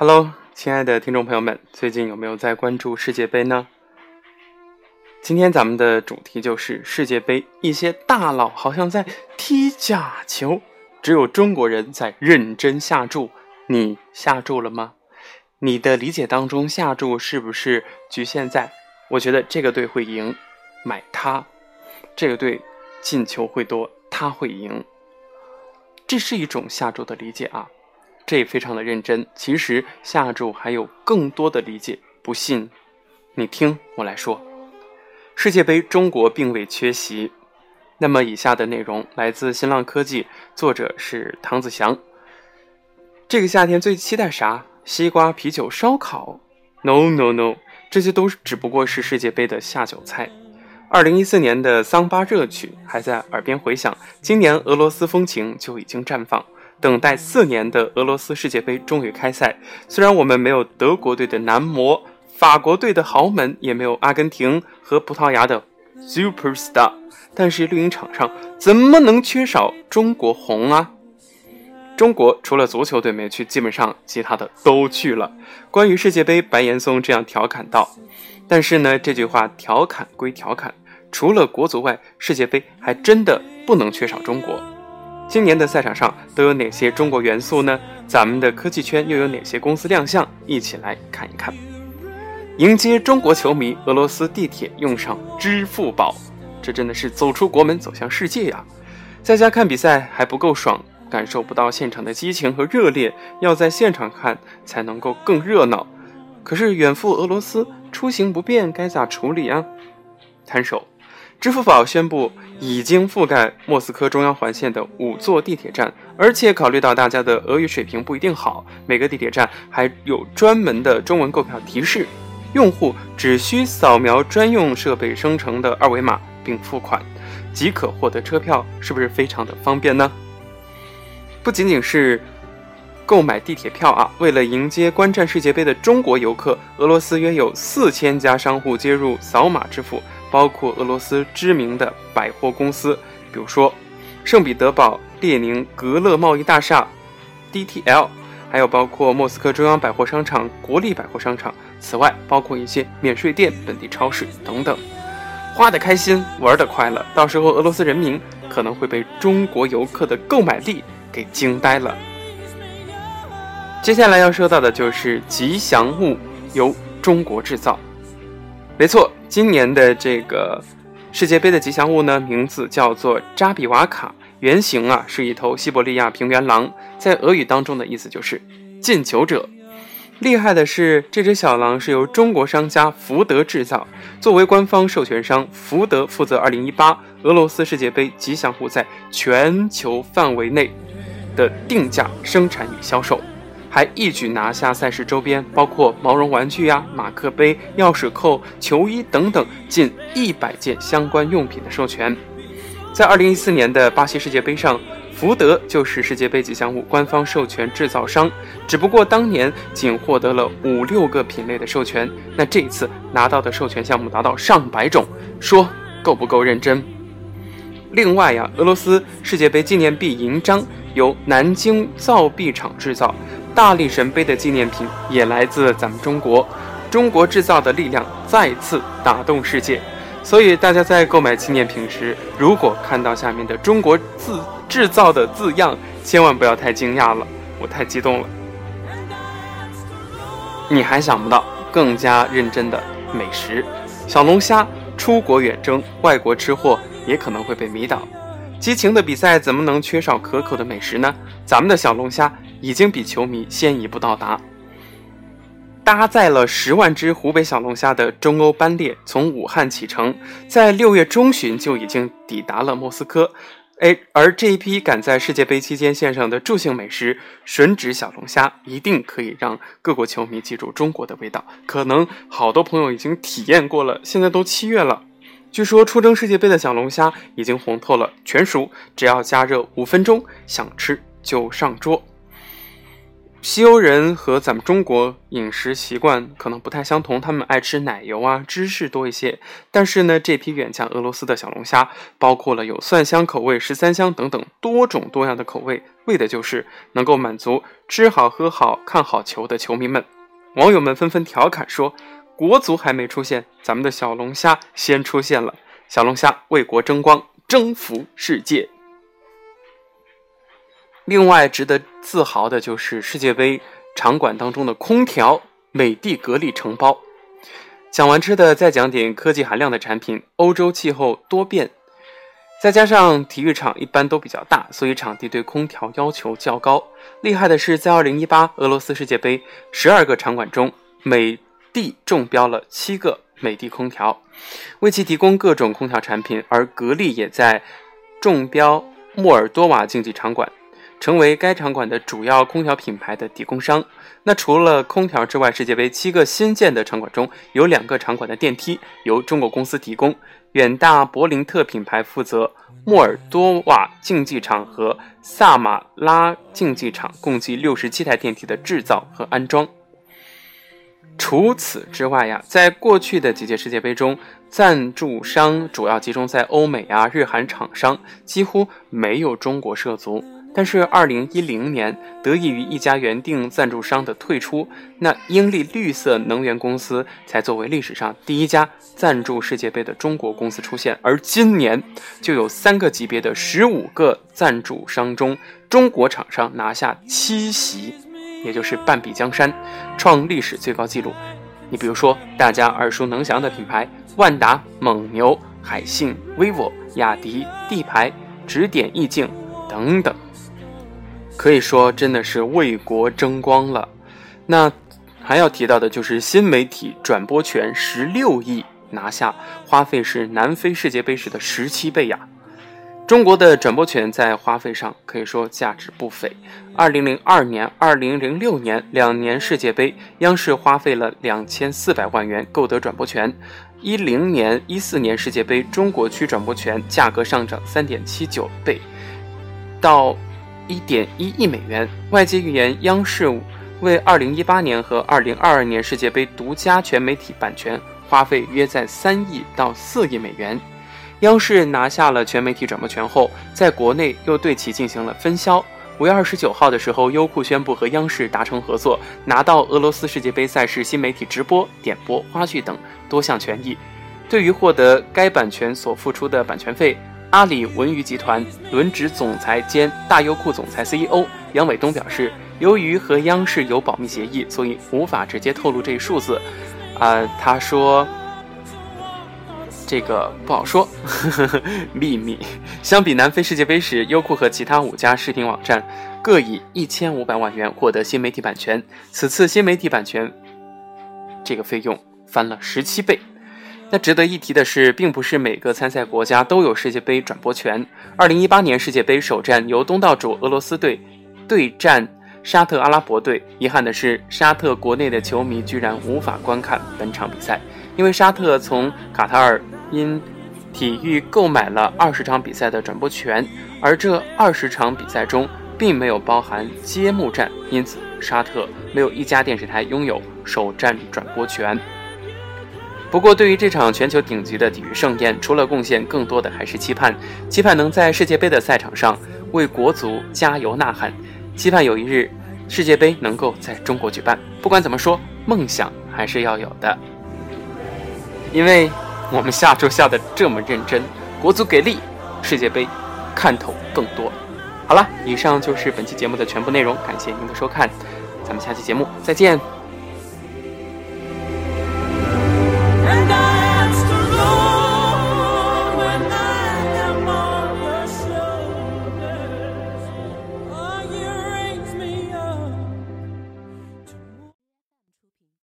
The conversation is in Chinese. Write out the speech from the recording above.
Hello，亲爱的听众朋友们，最近有没有在关注世界杯呢？今天咱们的主题就是世界杯，一些大佬好像在踢假球，只有中国人在认真下注。你下注了吗？你的理解当中下注是不是局限在我觉得这个队会赢，买它；这个队进球会多，他会赢。这是一种下注的理解啊，这也非常的认真。其实下注还有更多的理解，不信你听我来说。世界杯中国并未缺席。那么以下的内容来自新浪科技，作者是唐子祥。这个夏天最期待啥？西瓜、啤酒、烧烤？No No No，这些都只不过是世界杯的下酒菜。二零一四年的桑巴热曲还在耳边回响，今年俄罗斯风情就已经绽放。等待四年的俄罗斯世界杯终于开赛，虽然我们没有德国队的男模。法国队的豪门也没有阿根廷和葡萄牙的 super star，但是绿茵场上怎么能缺少中国红啊？中国除了足球队没去，基本上其他的都去了。关于世界杯，白岩松这样调侃道：“但是呢，这句话调侃归调侃，除了国足外，世界杯还真的不能缺少中国。今年的赛场上都有哪些中国元素呢？咱们的科技圈又有哪些公司亮相？一起来看一看。”迎接中国球迷，俄罗斯地铁用上支付宝，这真的是走出国门走向世界呀！在家看比赛还不够爽，感受不到现场的激情和热烈，要在现场看才能够更热闹。可是远赴俄罗斯，出行不便，该咋处理啊？摊手，支付宝宣布已经覆盖莫斯科中央环线的五座地铁站，而且考虑到大家的俄语水平不一定好，每个地铁站还有专门的中文购票提示。用户只需扫描专用设备生成的二维码并付款，即可获得车票，是不是非常的方便呢？不仅仅是购买地铁票啊，为了迎接观战世界杯的中国游客，俄罗斯约有四千家商户接入扫码支付，包括俄罗斯知名的百货公司，比如说圣彼得堡列宁格勒贸易大厦 （DTL），还有包括莫斯科中央百货商场、国立百货商场。此外，包括一些免税店、本地超市等等，花的开心，玩的快乐。到时候，俄罗斯人民可能会被中国游客的购买力给惊呆了。接下来要说到的就是吉祥物由中国制造。没错，今年的这个世界杯的吉祥物呢，名字叫做扎比瓦卡，原型啊是一头西伯利亚平原狼，在俄语当中的意思就是进球者。厉害的是，这只小狼是由中国商家福德制造。作为官方授权商，福德负责2018俄罗斯世界杯吉祥物在全球范围内的定价、生产与销售，还一举拿下赛事周边，包括毛绒玩具呀、马克杯、钥匙扣、球衣等等近一百件相关用品的授权。在2014年的巴西世界杯上。福德就是世界杯吉祥物官方授权制造商，只不过当年仅获得了五六个品类的授权，那这一次拿到的授权项目达到上百种，说够不够认真？另外呀，俄罗斯世界杯纪念币银章由南京造币厂制造，大力神杯的纪念品也来自咱们中国，中国制造的力量再次打动世界。所以大家在购买纪念品时，如果看到下面的“中国字制造”的字样，千万不要太惊讶了，我太激动了。你还想不到更加认真的美食，小龙虾出国远征，外国吃货也可能会被迷倒。激情的比赛怎么能缺少可口的美食呢？咱们的小龙虾已经比球迷先一步到达。搭载了十万只湖北小龙虾的中欧班列从武汉启程，在六月中旬就已经抵达了莫斯科。哎，而这一批赶在世界杯期间献上的助兴美食——吮指小龙虾，一定可以让各国球迷记住中国的味道。可能好多朋友已经体验过了，现在都七月了，据说出征世界杯的小龙虾已经红透了，全熟，只要加热五分钟，想吃就上桌。西欧人和咱们中国饮食习惯可能不太相同，他们爱吃奶油啊、芝士多一些。但是呢，这批远嫁俄罗斯的小龙虾，包括了有蒜香口味、十三香等等多种多样的口味，为的就是能够满足吃好喝好看好球的球迷们。网友们纷纷调侃说：“国足还没出现，咱们的小龙虾先出现了。小龙虾为国争光，征服世界。”另外值得自豪的就是世界杯场馆当中的空调美的格力承包。讲完吃的，再讲点科技含量的产品。欧洲气候多变，再加上体育场一般都比较大，所以场地对空调要求较高。厉害的是，在2018俄罗斯世界杯，12个场馆中，美的中标了七个美的空调，为其提供各种空调产品。而格力也在中标莫尔多瓦竞技场馆。成为该场馆的主要空调品牌的提供商。那除了空调之外，世界杯七个新建的场馆中有两个场馆的电梯由中国公司提供，远大柏林特品牌负责莫尔多瓦竞技场和萨马拉竞技场共计六十七台电梯的制造和安装。除此之外呀，在过去的几届世界杯中，赞助商主要集中在欧美啊、日韩厂商，几乎没有中国涉足。但是，二零一零年，得益于一家原定赞助商的退出，那英利绿色能源公司才作为历史上第一家赞助世界杯的中国公司出现。而今年，就有三个级别的十五个赞助商中，中国厂商拿下七席，也就是半壁江山，创历史最高纪录。你比如说，大家耳熟能详的品牌万达、蒙牛、海信、vivo、雅迪、地牌、指点意境等等。可以说真的是为国争光了。那还要提到的就是新媒体转播权十六亿拿下，花费是南非世界杯时的十七倍呀。中国的转播权在花费上可以说价值不菲。二零零二年、二零零六年两年世界杯，央视花费了两千四百万元购得转播权。一零年、一四年世界杯中国区转播权价格上涨三点七九倍，到。一点一亿美元。外界预言，央视为二零一八年和二零二二年世界杯独家全媒体版权花费约在三亿到四亿美元。央视拿下了全媒体转播权后，在国内又对其进行了分销。五月二十九号的时候，优酷宣布和央视达成合作，拿到俄罗斯世界杯赛事新媒体直播、点播、花絮等多项权益。对于获得该版权所付出的版权费。阿里文娱集团轮值总裁兼大优酷总裁 CEO 杨伟东表示，由于和央视有保密协议，所以无法直接透露这一数字。啊，他说这个不好说呵呵，秘密。相比南非世界杯时，优酷和其他五家视频网站各以一千五百万元获得新媒体版权，此次新媒体版权这个费用翻了十七倍。那值得一提的是，并不是每个参赛国家都有世界杯转播权。二零一八年世界杯首战由东道主俄罗斯队对战沙特阿拉伯队，遗憾的是，沙特国内的球迷居然无法观看本场比赛，因为沙特从卡塔尔因体育购买了二十场比赛的转播权，而这二十场比赛中并没有包含揭幕战，因此沙特没有一家电视台拥有首战转播权。不过，对于这场全球顶级的体育盛宴，除了贡献，更多的还是期盼，期盼能在世界杯的赛场上为国足加油呐喊，期盼有一日世界杯能够在中国举办。不管怎么说，梦想还是要有的，因为我们下周下的这么认真，国足给力，世界杯看头更多。好了，以上就是本期节目的全部内容，感谢您的收看，咱们下期节目再见。